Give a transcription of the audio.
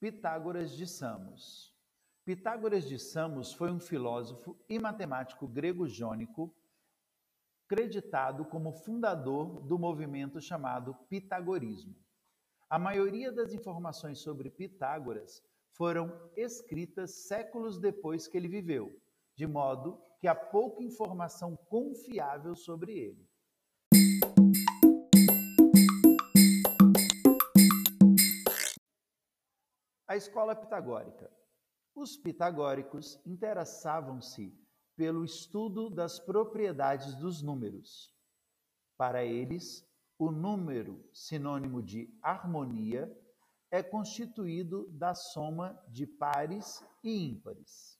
Pitágoras de Samos. Pitágoras de Samos foi um filósofo e matemático grego-jônico creditado como fundador do movimento chamado Pitagorismo. A maioria das informações sobre Pitágoras foram escritas séculos depois que ele viveu, de modo que há pouca informação confiável sobre ele. A escola pitagórica. Os pitagóricos interessavam-se pelo estudo das propriedades dos números. Para eles, o número, sinônimo de harmonia, é constituído da soma de pares e ímpares.